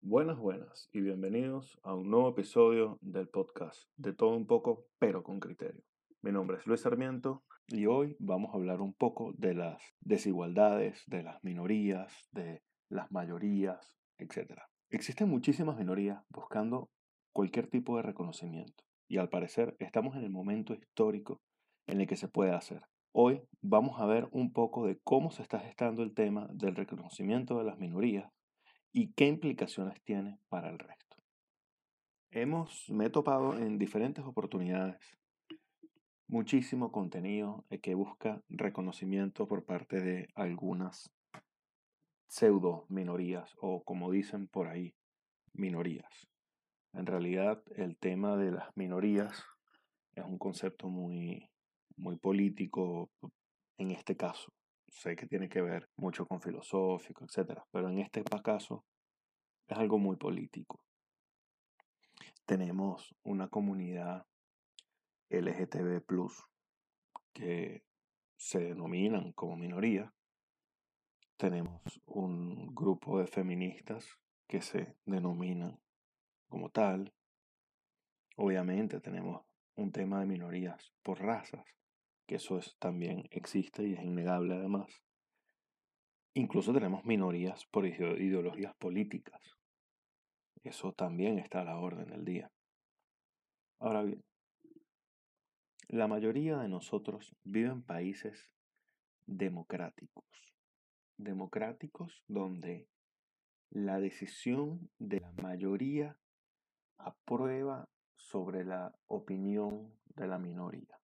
Buenas, buenas y bienvenidos a un nuevo episodio del podcast de todo un poco, pero con criterio. Mi nombre es Luis Sarmiento y hoy vamos a hablar un poco de las desigualdades, de las minorías, de las mayorías, etc. Existen muchísimas minorías buscando cualquier tipo de reconocimiento y al parecer estamos en el momento histórico en el que se puede hacer. Hoy vamos a ver un poco de cómo se está gestando el tema del reconocimiento de las minorías y qué implicaciones tiene para el resto. Hemos, me he topado en diferentes oportunidades muchísimo contenido que busca reconocimiento por parte de algunas pseudo minorías o como dicen por ahí, minorías. En realidad el tema de las minorías es un concepto muy, muy político en este caso. Sé que tiene que ver mucho con filosófico, etc. Pero en este caso es algo muy político. Tenemos una comunidad LGTB que se denominan como minoría. Tenemos un grupo de feministas que se denominan como tal. Obviamente tenemos un tema de minorías por razas, que eso es, también existe y es innegable además. Incluso tenemos minorías por ideologías políticas. Eso también está a la orden del día. Ahora bien, la mayoría de nosotros vive en países democráticos. Democráticos donde la decisión de la mayoría aprueba sobre la opinión de la minoría.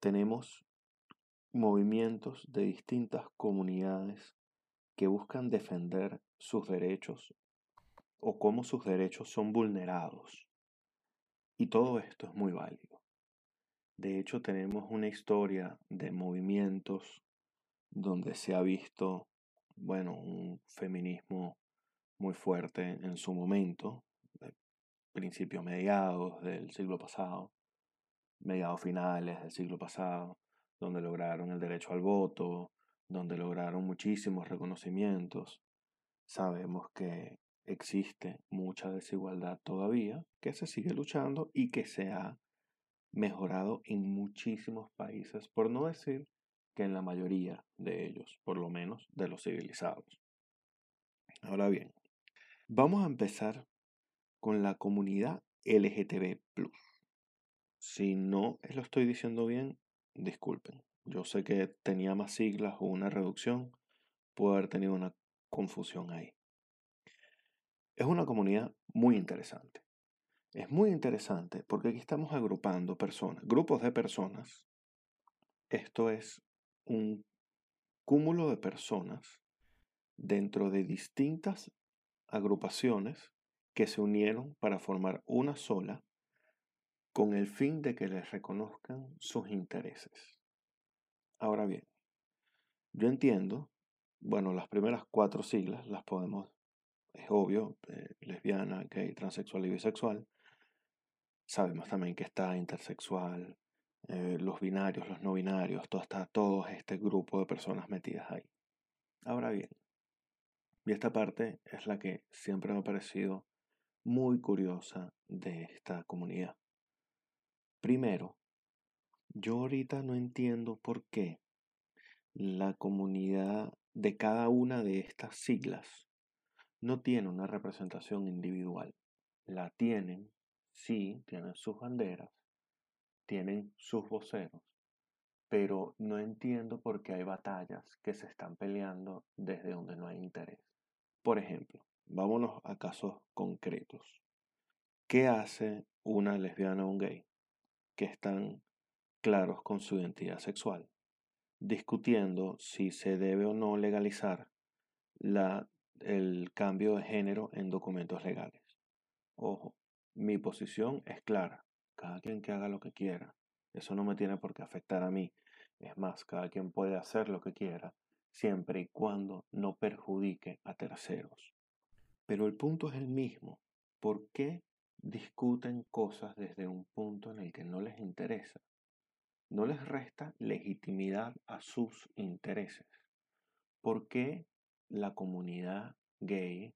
Tenemos movimientos de distintas comunidades que buscan defender sus derechos o cómo sus derechos son vulnerados. Y todo esto es muy válido. De hecho, tenemos una historia de movimientos donde se ha visto, bueno, un feminismo muy fuerte en su momento, principios mediados del siglo pasado, mediados finales del siglo pasado, donde lograron el derecho al voto, donde lograron muchísimos reconocimientos. Sabemos que existe mucha desigualdad todavía, que se sigue luchando y que se ha mejorado en muchísimos países, por no decir que en la mayoría de ellos, por lo menos de los civilizados. Ahora bien, vamos a empezar con la comunidad LGTB. Si no lo estoy diciendo bien, disculpen. Yo sé que tenía más siglas o una reducción, puedo haber tenido una confusión ahí. Es una comunidad muy interesante. Es muy interesante porque aquí estamos agrupando personas, grupos de personas. Esto es un cúmulo de personas dentro de distintas agrupaciones que se unieron para formar una sola con el fin de que les reconozcan sus intereses. Ahora bien, yo entiendo, bueno, las primeras cuatro siglas las podemos, es obvio, eh, lesbiana, gay, transexual y bisexual, Sabemos también que está intersexual, eh, los binarios, los no binarios, todo, está todo este grupo de personas metidas ahí. Ahora bien, y esta parte es la que siempre me ha parecido muy curiosa de esta comunidad. Primero, yo ahorita no entiendo por qué la comunidad de cada una de estas siglas no tiene una representación individual. La tienen sí, tienen sus banderas, tienen sus voceros, pero no entiendo por qué hay batallas que se están peleando desde donde no hay interés. Por ejemplo, vámonos a casos concretos. ¿Qué hace una lesbiana o un gay que están claros con su identidad sexual? Discutiendo si se debe o no legalizar la, el cambio de género en documentos legales. Ojo, mi posición es clara. Cada quien que haga lo que quiera. Eso no me tiene por qué afectar a mí. Es más, cada quien puede hacer lo que quiera, siempre y cuando no perjudique a terceros. Pero el punto es el mismo. ¿Por qué discuten cosas desde un punto en el que no les interesa? no les resta legitimidad a sus intereses. ¿Por qué la comunidad gay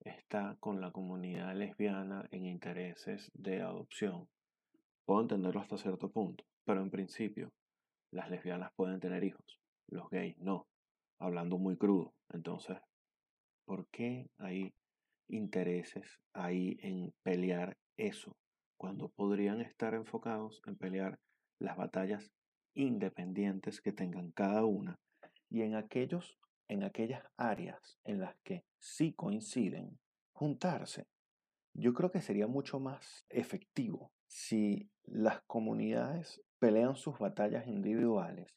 está con la comunidad lesbiana en intereses de adopción? Puedo entenderlo hasta cierto punto, pero en principio las lesbianas pueden tener hijos, los gays no, hablando muy crudo. Entonces, ¿por qué hay intereses ahí en pelear eso cuando podrían estar enfocados en pelear las batallas independientes que tengan cada una y en aquellos en aquellas áreas en las que sí coinciden juntarse. Yo creo que sería mucho más efectivo si las comunidades pelean sus batallas individuales,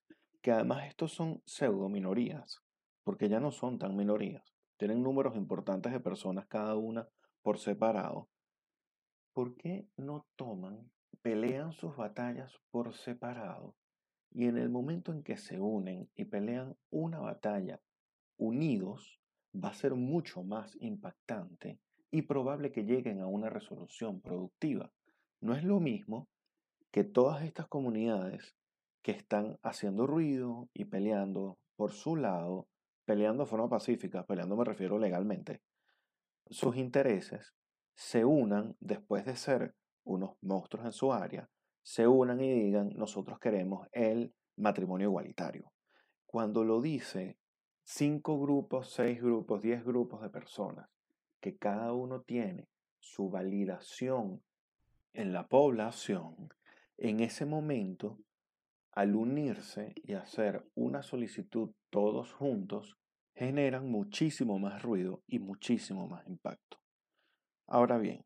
que además estos son pseudo minorías, porque ya no son tan minorías, tienen números importantes de personas cada una por separado. ¿Por qué no toman, pelean sus batallas por separado y en el momento en que se unen y pelean una batalla unidos, va a ser mucho más impactante y probable que lleguen a una resolución productiva. No es lo mismo que todas estas comunidades que están haciendo ruido y peleando por su lado, peleando de forma pacífica, peleando me refiero legalmente, sus intereses, se unan después de ser unos monstruos en su área, se unan y digan, nosotros queremos el matrimonio igualitario. Cuando lo dice cinco grupos, seis grupos, diez grupos de personas, que cada uno tiene su validación en la población, en ese momento, al unirse y hacer una solicitud todos juntos, generan muchísimo más ruido y muchísimo más impacto. Ahora bien,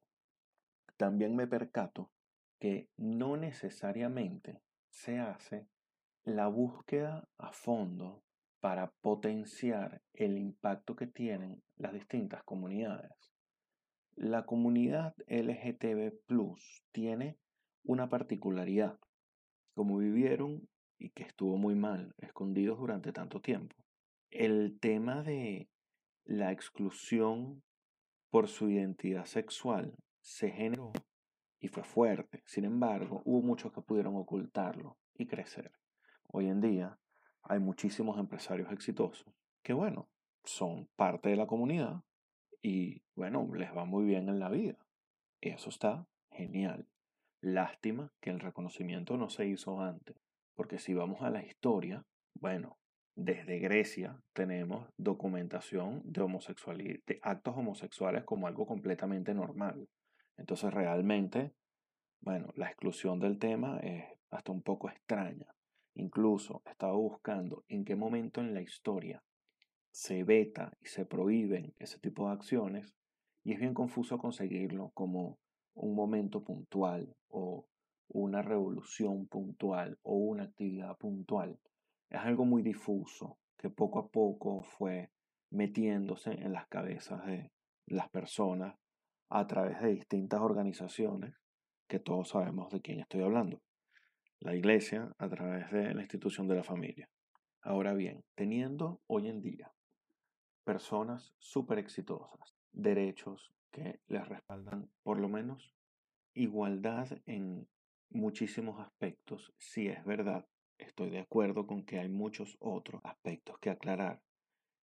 también me percato que no necesariamente se hace la búsqueda a fondo para potenciar el impacto que tienen las distintas comunidades. La comunidad LGTB tiene una particularidad, como vivieron y que estuvo muy mal, escondidos durante tanto tiempo. El tema de la exclusión por su identidad sexual se generó y fue fuerte. Sin embargo, hubo muchos que pudieron ocultarlo y crecer. Hoy en día hay muchísimos empresarios exitosos que, bueno, son parte de la comunidad y, bueno, les va muy bien en la vida. Y eso está genial. Lástima que el reconocimiento no se hizo antes, porque si vamos a la historia, bueno, desde Grecia tenemos documentación de, homosexualidad, de actos homosexuales como algo completamente normal. Entonces realmente, bueno, la exclusión del tema es hasta un poco extraña. Incluso estaba buscando en qué momento en la historia se veta y se prohíben ese tipo de acciones y es bien confuso conseguirlo como un momento puntual o una revolución puntual o una actividad puntual. Es algo muy difuso que poco a poco fue metiéndose en las cabezas de las personas a través de distintas organizaciones que todos sabemos de quién estoy hablando la iglesia a través de la institución de la familia. Ahora bien, teniendo hoy en día personas súper exitosas, derechos que les respaldan por lo menos igualdad en muchísimos aspectos, si es verdad, estoy de acuerdo con que hay muchos otros aspectos que aclarar,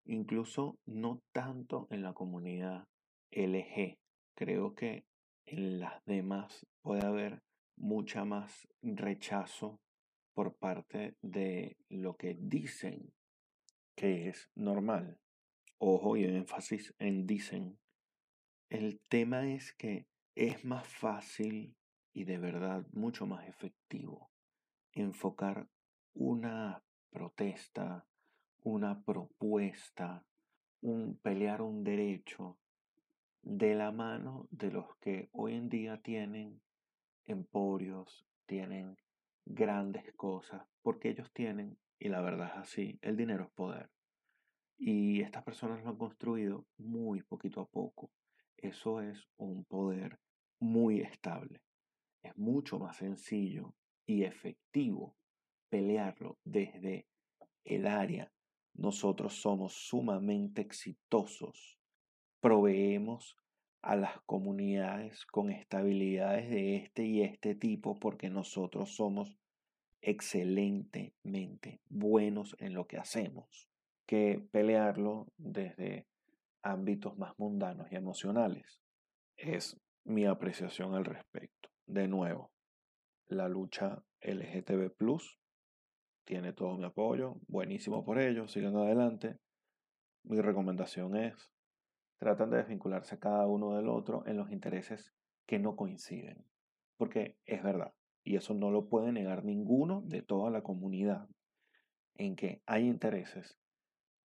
incluso no tanto en la comunidad LG, creo que en las demás puede haber mucha más rechazo por parte de lo que dicen que es normal. Ojo y énfasis en dicen. El tema es que es más fácil y de verdad mucho más efectivo enfocar una protesta, una propuesta, un pelear un derecho de la mano de los que hoy en día tienen emporios, tienen grandes cosas, porque ellos tienen, y la verdad es así, el dinero es poder. Y estas personas lo han construido muy poquito a poco. Eso es un poder muy estable. Es mucho más sencillo y efectivo pelearlo desde el área. Nosotros somos sumamente exitosos. Proveemos a las comunidades con estabilidades de este y este tipo porque nosotros somos excelentemente buenos en lo que hacemos que pelearlo desde ámbitos más mundanos y emocionales. Es mi apreciación al respecto. De nuevo, la lucha LGTB tiene todo mi apoyo, buenísimo por ello, sigan adelante. Mi recomendación es, tratan de desvincularse cada uno del otro en los intereses que no coinciden, porque es verdad, y eso no lo puede negar ninguno de toda la comunidad, en que hay intereses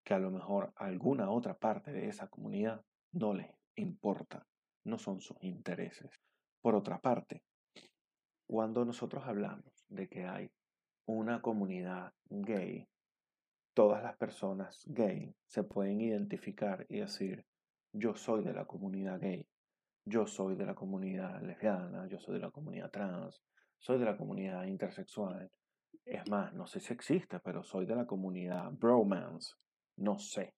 que a lo mejor alguna otra parte de esa comunidad no les importa, no son sus intereses. Por otra parte, cuando nosotros hablamos de que hay una comunidad gay, todas las personas gay se pueden identificar y decir, yo soy de la comunidad gay, yo soy de la comunidad lesbiana, yo soy de la comunidad trans, soy de la comunidad intersexual. Es más, no sé si existe, pero soy de la comunidad bromance. No sé.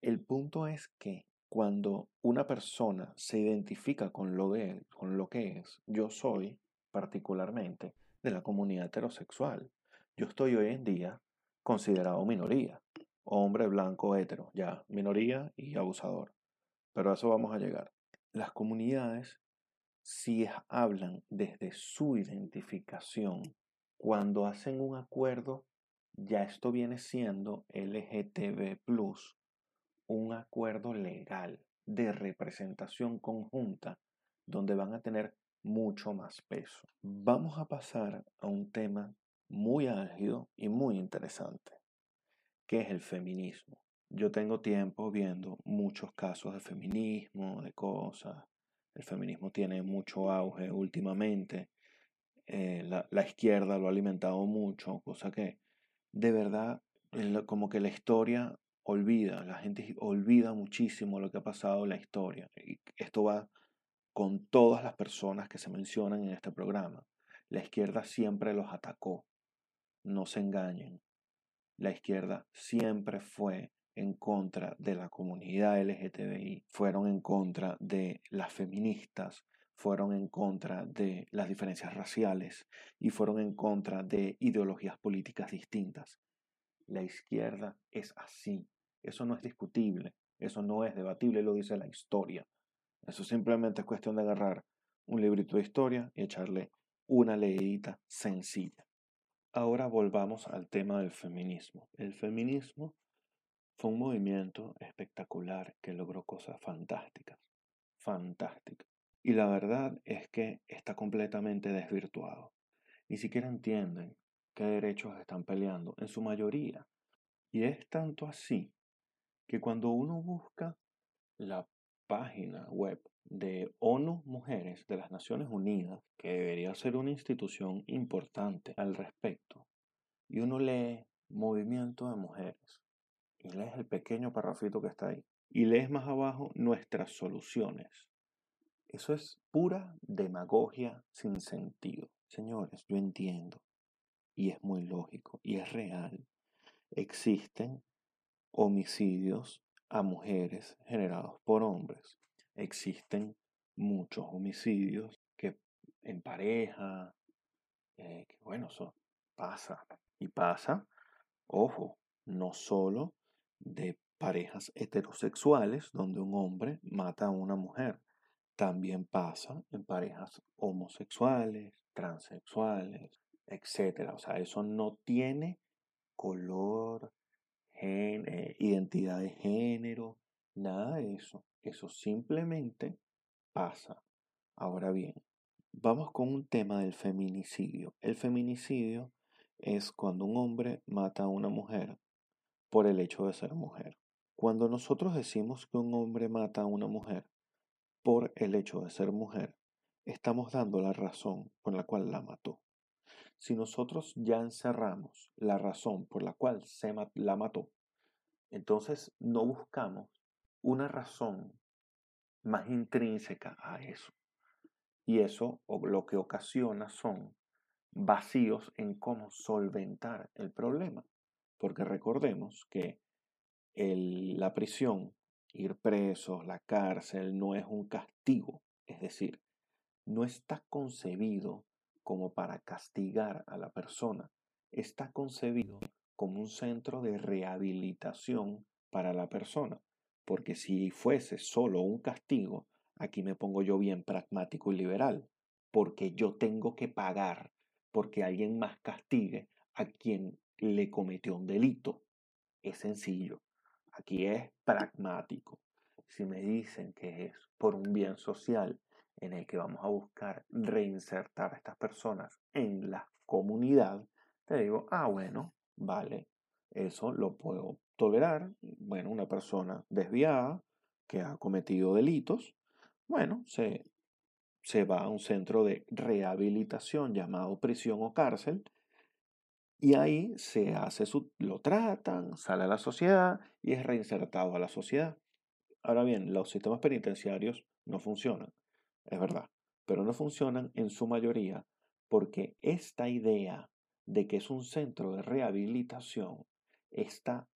El punto es que cuando una persona se identifica con lo, de, con lo que es, yo soy particularmente de la comunidad heterosexual. Yo estoy hoy en día considerado minoría, hombre blanco hetero, ya minoría y abusador. Pero a eso vamos a llegar. Las comunidades si hablan desde su identificación, cuando hacen un acuerdo, ya esto viene siendo LGTB, un acuerdo legal de representación conjunta donde van a tener mucho más peso. Vamos a pasar a un tema muy álgido y muy interesante, que es el feminismo. Yo tengo tiempo viendo muchos casos de feminismo, de cosas. El feminismo tiene mucho auge últimamente. Eh, la, la, izquierda lo ha alimentado mucho, cosa que de verdad como que la historia olvida, la gente olvida muchísimo lo que ha pasado en la historia. Y esto va con todas las personas que se mencionan en este programa. La izquierda siempre los atacó. No se engañen. La izquierda siempre fue en contra de la comunidad LGTBI, fueron en contra de las feministas, fueron en contra de las diferencias raciales y fueron en contra de ideologías políticas distintas. La izquierda es así. Eso no es discutible, eso no es debatible, lo dice la historia. Eso simplemente es cuestión de agarrar un librito de historia y echarle una leidita sencilla. Ahora volvamos al tema del feminismo. El feminismo fue un movimiento espectacular que logró cosas fantásticas, fantásticas. Y la verdad es que está completamente desvirtuado. Ni siquiera entienden qué derechos están peleando, en su mayoría. Y es tanto así que cuando uno busca la página web de ONU Mujeres de las Naciones Unidas, que debería ser una institución importante al respecto, y uno lee Movimiento de Mujeres, y lees el pequeño parrafito que está ahí, y lees más abajo nuestras soluciones. Eso es pura demagogia sin sentido. Señores, yo entiendo, y es muy lógico, y es real. Existen homicidios a mujeres generados por hombres. Existen muchos homicidios que en pareja, eh, que bueno, eso pasa. Y pasa, ojo, no solo de parejas heterosexuales donde un hombre mata a una mujer. También pasa en parejas homosexuales, transexuales, etc. O sea, eso no tiene color, eh, identidad de género, nada de eso. Eso simplemente pasa. Ahora bien, vamos con un tema del feminicidio. El feminicidio es cuando un hombre mata a una mujer por el hecho de ser mujer. Cuando nosotros decimos que un hombre mata a una mujer por el hecho de ser mujer, estamos dando la razón por la cual la mató. Si nosotros ya encerramos la razón por la cual se la mató, entonces no buscamos una razón más intrínseca a eso. Y eso lo que ocasiona son vacíos en cómo solventar el problema. Porque recordemos que la prisión, ir presos, la cárcel, no es un castigo. Es decir, no está concebido como para castigar a la persona. Está concebido como un centro de rehabilitación para la persona. Porque si fuese solo un castigo, aquí me pongo yo bien pragmático y liberal, porque yo tengo que pagar porque alguien más castigue a quien le cometió un delito. Es sencillo. Aquí es pragmático. Si me dicen que es por un bien social en el que vamos a buscar reinsertar a estas personas en la comunidad, te digo, ah, bueno, vale, eso lo puedo tolerar. Bueno, una persona desviada que ha cometido delitos, bueno, se, se va a un centro de rehabilitación llamado prisión o cárcel y ahí se hace su, lo tratan, sale a la sociedad y es reinsertado a la sociedad. Ahora bien, los sistemas penitenciarios no funcionan, es verdad, pero no funcionan en su mayoría porque esta idea de que es un centro de rehabilitación está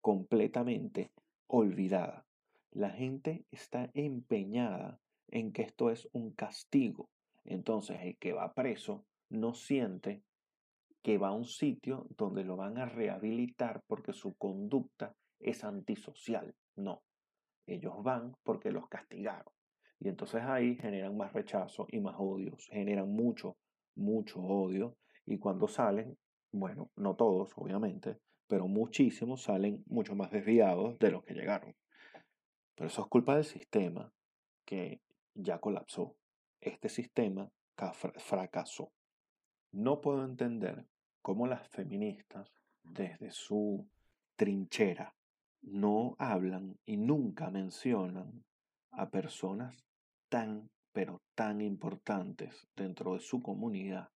completamente olvidada. La gente está empeñada en que esto es un castigo. Entonces el que va preso no siente que va a un sitio donde lo van a rehabilitar porque su conducta es antisocial. No, ellos van porque los castigaron. Y entonces ahí generan más rechazo y más odios, generan mucho, mucho odio. Y cuando salen, bueno, no todos, obviamente, pero muchísimos salen mucho más desviados de los que llegaron. Pero eso es culpa del sistema que ya colapsó. Este sistema fracasó. No puedo entender cómo las feministas, desde su trinchera, no hablan y nunca mencionan a personas tan, pero tan importantes dentro de su comunidad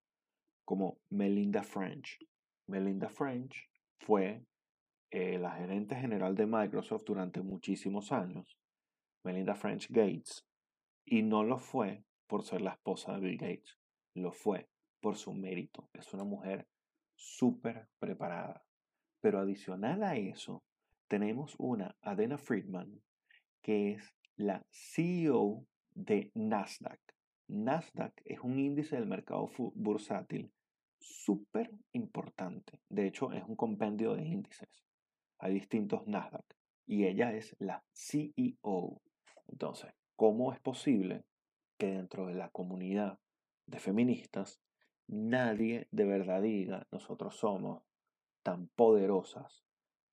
como Melinda French. Melinda French fue eh, la gerente general de Microsoft durante muchísimos años, Melinda French Gates, y no lo fue por ser la esposa de Bill Gates, lo fue por su mérito. Es una mujer súper preparada. Pero adicional a eso, tenemos una Adena Friedman, que es la CEO de Nasdaq. Nasdaq es un índice del mercado bursátil súper importante. De hecho, es un compendio de índices. Hay distintos Nasdaq. Y ella es la CEO. Entonces, ¿cómo es posible que dentro de la comunidad de feministas nadie de verdad diga, nosotros somos tan poderosas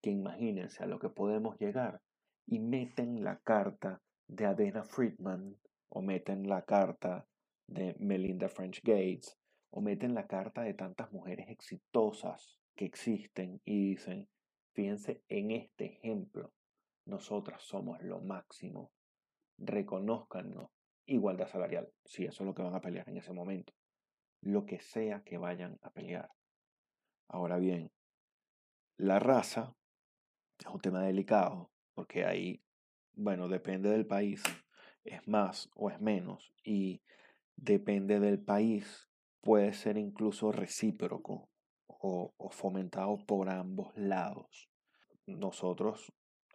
que imagínense a lo que podemos llegar y meten la carta de Adena Friedman o meten la carta de Melinda French Gates o meten la carta de tantas mujeres exitosas que existen y dicen, fíjense en este ejemplo, nosotras somos lo máximo, reconozcanos igualdad salarial, si eso es lo que van a pelear en ese momento lo que sea que vayan a pelear. Ahora bien, la raza es un tema delicado, porque ahí, bueno, depende del país, es más o es menos, y depende del país, puede ser incluso recíproco o, o fomentado por ambos lados. Nosotros,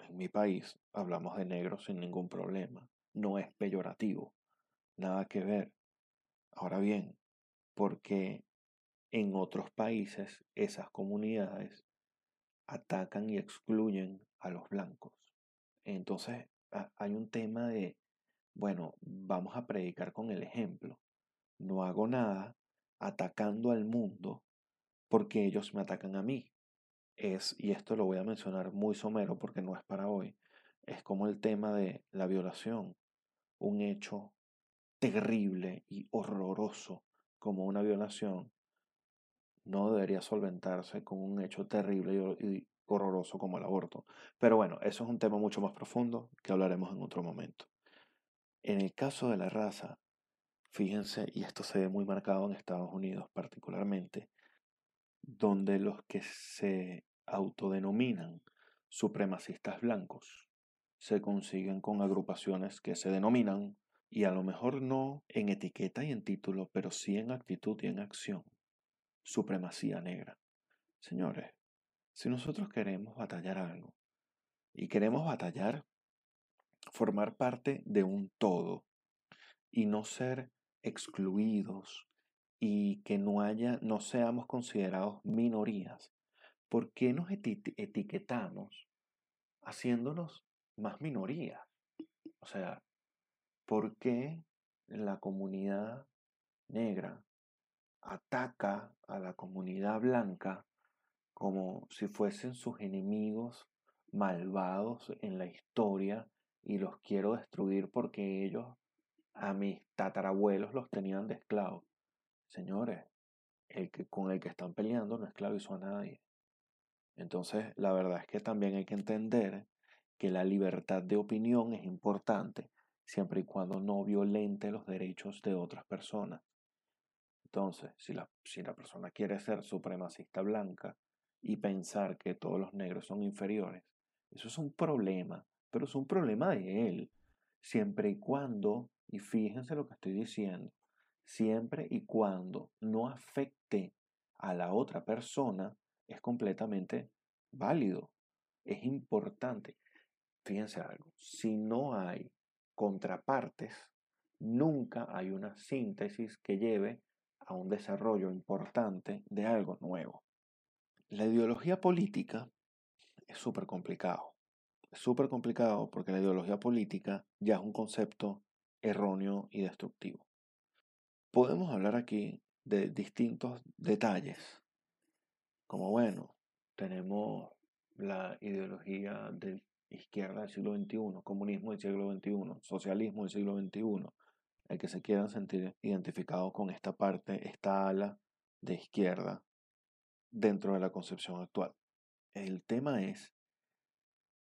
en mi país, hablamos de negros sin ningún problema, no es peyorativo, nada que ver. Ahora bien, porque en otros países esas comunidades atacan y excluyen a los blancos. Entonces hay un tema de, bueno, vamos a predicar con el ejemplo. No hago nada atacando al mundo porque ellos me atacan a mí. Es, y esto lo voy a mencionar muy somero porque no es para hoy, es como el tema de la violación, un hecho terrible y horroroso como una violación no debería solventarse con un hecho terrible y horroroso como el aborto. Pero bueno, eso es un tema mucho más profundo que hablaremos en otro momento. En el caso de la raza, fíjense, y esto se ve muy marcado en Estados Unidos particularmente, donde los que se autodenominan supremacistas blancos se consiguen con agrupaciones que se denominan y a lo mejor no en etiqueta y en título, pero sí en actitud y en acción. Supremacía negra. Señores, si nosotros queremos batallar algo y queremos batallar, formar parte de un todo y no ser excluidos y que no haya, no seamos considerados minorías, ¿por qué nos etiquetamos haciéndonos más minorías? O sea, ¿por qué la comunidad negra ataca a la comunidad blanca como si fuesen sus enemigos malvados en la historia y los quiero destruir porque ellos a mis tatarabuelos los tenían de esclavos. Señores, el que, con el que están peleando no esclavizó a nadie. Entonces, la verdad es que también hay que entender que la libertad de opinión es importante siempre y cuando no violente los derechos de otras personas. Entonces, si la, si la persona quiere ser supremacista blanca y pensar que todos los negros son inferiores, eso es un problema, pero es un problema de él, siempre y cuando, y fíjense lo que estoy diciendo, siempre y cuando no afecte a la otra persona, es completamente válido, es importante. Fíjense algo, si no hay contrapartes, nunca hay una síntesis que lleve a un desarrollo importante de algo nuevo. La ideología política es súper complicado. Súper complicado porque la ideología política ya es un concepto erróneo y destructivo. Podemos hablar aquí de distintos detalles, como bueno, tenemos la ideología de izquierda del siglo XXI, comunismo del siglo XXI, socialismo del siglo XXI, el que se quieran sentir identificados con esta parte, esta ala de izquierda dentro de la concepción actual. El tema es,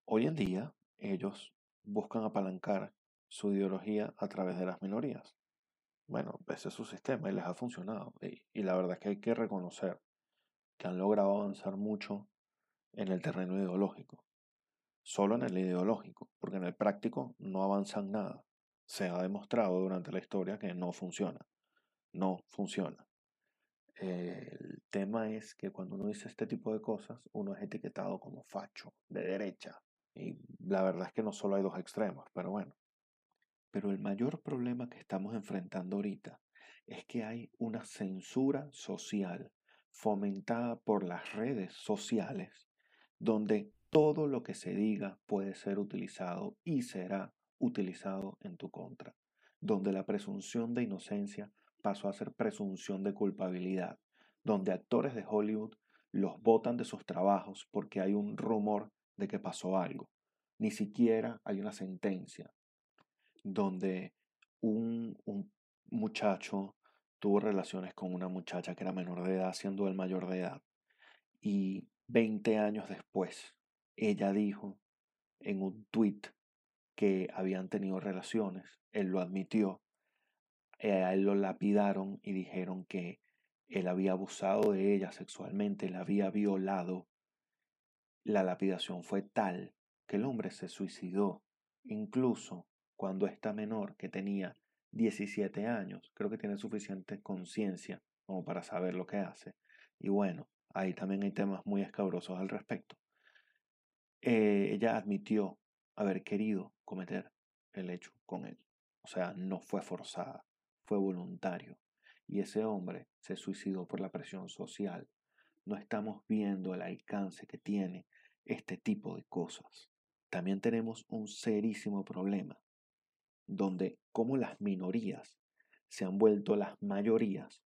hoy en día ellos buscan apalancar su ideología a través de las minorías. Bueno, ese es su sistema y les ha funcionado. Y, y la verdad es que hay que reconocer que han logrado avanzar mucho en el terreno ideológico. Solo en el ideológico, porque en el práctico no avanzan nada se ha demostrado durante la historia que no funciona. No funciona. el tema es que cuando uno dice este tipo de cosas, uno es etiquetado como facho, de derecha. Y la verdad es que no solo hay dos extremos, pero bueno. Pero el mayor problema que estamos enfrentando ahorita es que hay una censura social fomentada por las redes sociales, donde todo lo que se diga puede ser utilizado y será utilizado en tu contra, donde la presunción de inocencia pasó a ser presunción de culpabilidad, donde actores de Hollywood los botan de sus trabajos porque hay un rumor de que pasó algo. Ni siquiera hay una sentencia, donde un, muchacho tuvo relaciones con una muchacha que era menor de edad, siendo el mayor de edad. Y 20 años después, ella dijo en un tweet que habían tenido relaciones. Él lo admitió. Eh, a él lo lapidaron y dijeron que él había abusado de ella sexualmente, la había violado. La lapidación fue tal que el hombre se suicidó, incluso cuando esta menor, que tenía 17 años, creo que tiene suficiente conciencia como para saber lo que hace. Y bueno, ahí también hay temas muy escabrosos al respecto. Eh, ella admitió haber querido cometer el hecho con él. O sea, no fue forzada, fue voluntario. Y ese hombre se suicidó por la presión social. No estamos viendo el alcance que tiene este tipo de cosas. También tenemos un serísimo problema, donde como las minorías se han vuelto las mayorías,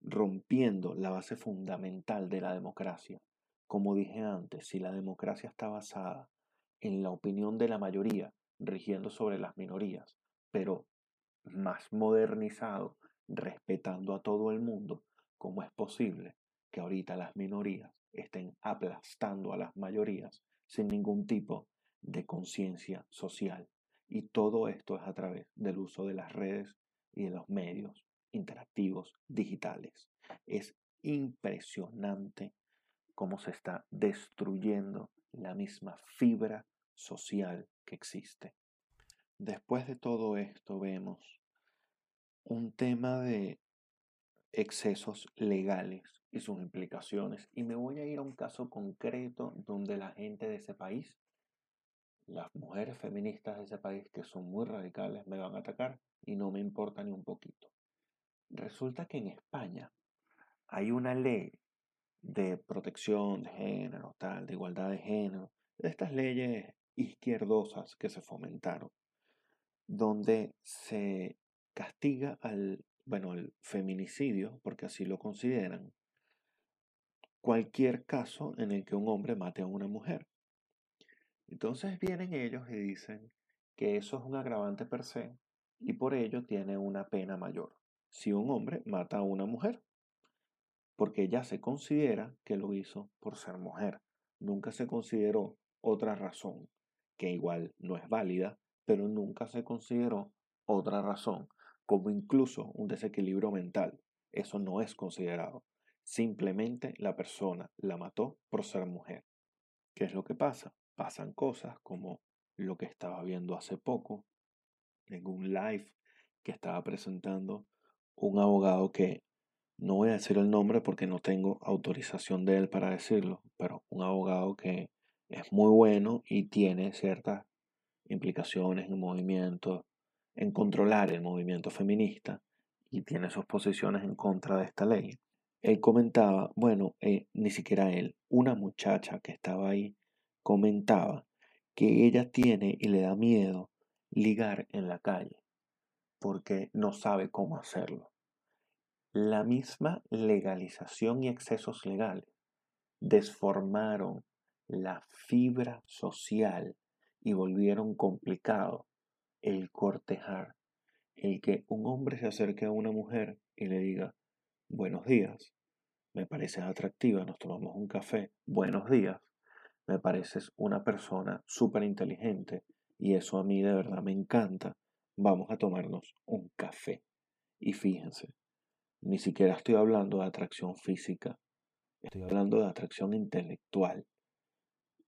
rompiendo la base fundamental de la democracia. Como dije antes, si la democracia está basada en la opinión de la mayoría, rigiendo sobre las minorías, pero más modernizado, respetando a todo el mundo, ¿cómo es posible que ahorita las minorías estén aplastando a las mayorías sin ningún tipo de conciencia social? Y todo esto es a través del uso de las redes y de los medios interactivos digitales. Es impresionante cómo se está destruyendo la misma fibra social que existe. Después de todo esto vemos un tema de excesos legales y sus implicaciones. Y me voy a ir a un caso concreto donde la gente de ese país, las mujeres feministas de ese país que son muy radicales, me van a atacar y no me importa ni un poquito. Resulta que en España hay una ley de protección de género, tal, de igualdad de género, de estas leyes izquierdosas que se fomentaron, donde se castiga al, bueno, el feminicidio, porque así lo consideran, cualquier caso en el que un hombre mate a una mujer. Entonces vienen ellos y dicen que eso es un agravante per se y por ello tiene una pena mayor si un hombre mata a una mujer, porque ya se considera que lo hizo por ser mujer. Nunca se consideró otra razón, que igual no es válida, pero nunca se consideró otra razón, como incluso un desequilibrio mental. Eso no es considerado. Simplemente la persona la mató por ser mujer. ¿Qué es lo que pasa? Pasan cosas como lo que estaba viendo hace poco en un live que estaba presentando un abogado que no voy a decir el nombre porque no tengo autorización de él para decirlo, pero un abogado que es muy bueno y tiene ciertas implicaciones en movimiento, en controlar el movimiento feminista y tiene sus posiciones en contra de esta ley. Él comentaba, bueno, eh, ni siquiera él, una muchacha que estaba ahí comentaba que ella tiene y le da miedo ligar en la calle porque no sabe cómo hacerlo. La misma legalización y excesos legales desformaron la fibra social y volvieron complicado el cortejar, el que un hombre se acerque a una mujer y le diga, buenos días, me pareces atractiva, nos tomamos un café, buenos días, me pareces una persona súper inteligente y eso a mí de verdad me encanta, vamos a tomarnos un café. Y fíjense, ni siquiera estoy hablando de atracción física, estoy hablando de atracción intelectual.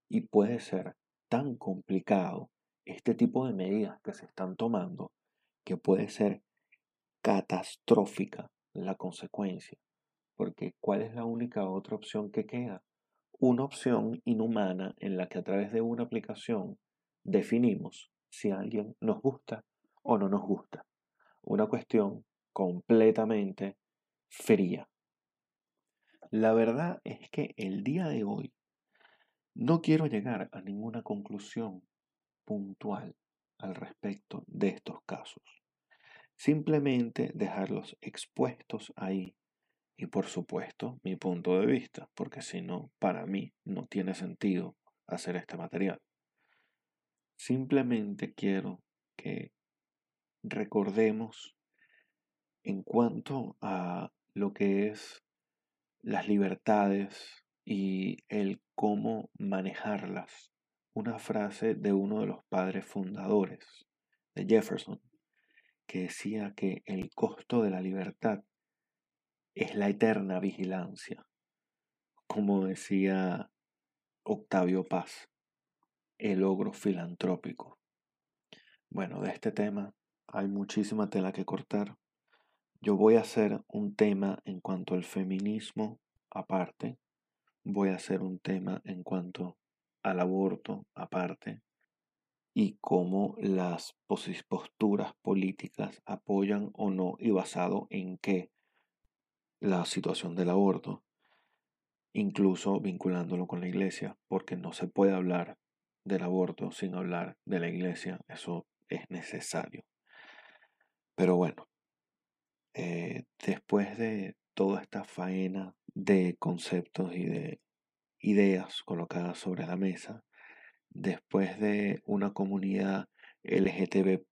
Y puede ser tan complicado este tipo de medidas que se están tomando que puede ser catastrófica la consecuencia. Porque ¿cuál es la única otra opción que queda? Una opción inhumana en la que a través de una aplicación definimos si alguien nos gusta o no nos gusta. Una cuestión completamente fría. La verdad es que el día de hoy no quiero llegar a ninguna conclusión puntual al respecto de estos casos. Simplemente dejarlos expuestos ahí y por supuesto mi punto de vista, porque si no, para mí no tiene sentido hacer este material. Simplemente quiero que recordemos en cuanto a lo que es las libertades y el cómo manejarlas. Una frase de uno de los padres fundadores de Jefferson, que decía que el costo de la libertad es la eterna vigilancia, como decía Octavio Paz, el ogro filantrópico. Bueno, de este tema hay muchísima tela que cortar. Yo voy a hacer un tema en cuanto al feminismo aparte. Voy a hacer un tema en cuanto al aborto aparte. Y cómo las posturas políticas apoyan o no y basado en qué la situación del aborto. Incluso vinculándolo con la iglesia, porque no se puede hablar del aborto sin hablar de la iglesia. Eso es necesario. Pero bueno, eh, después de toda esta faena de conceptos y de ideas colocadas sobre la mesa, después de una comunidad LGTB,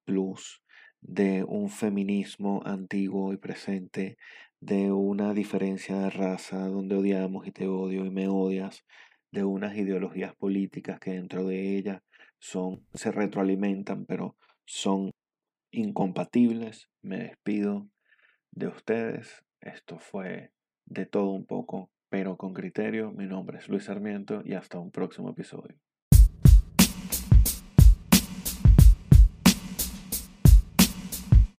de un feminismo antiguo y presente, de una diferencia de raza donde odiamos y te odio y me odias, de unas ideologías políticas que dentro de ellas son, se retroalimentan, pero son incompatibles. Me despido de ustedes. Esto fue de todo un poco, pero con criterio. Mi nombre es Luis Sarmiento y hasta un próximo episodio.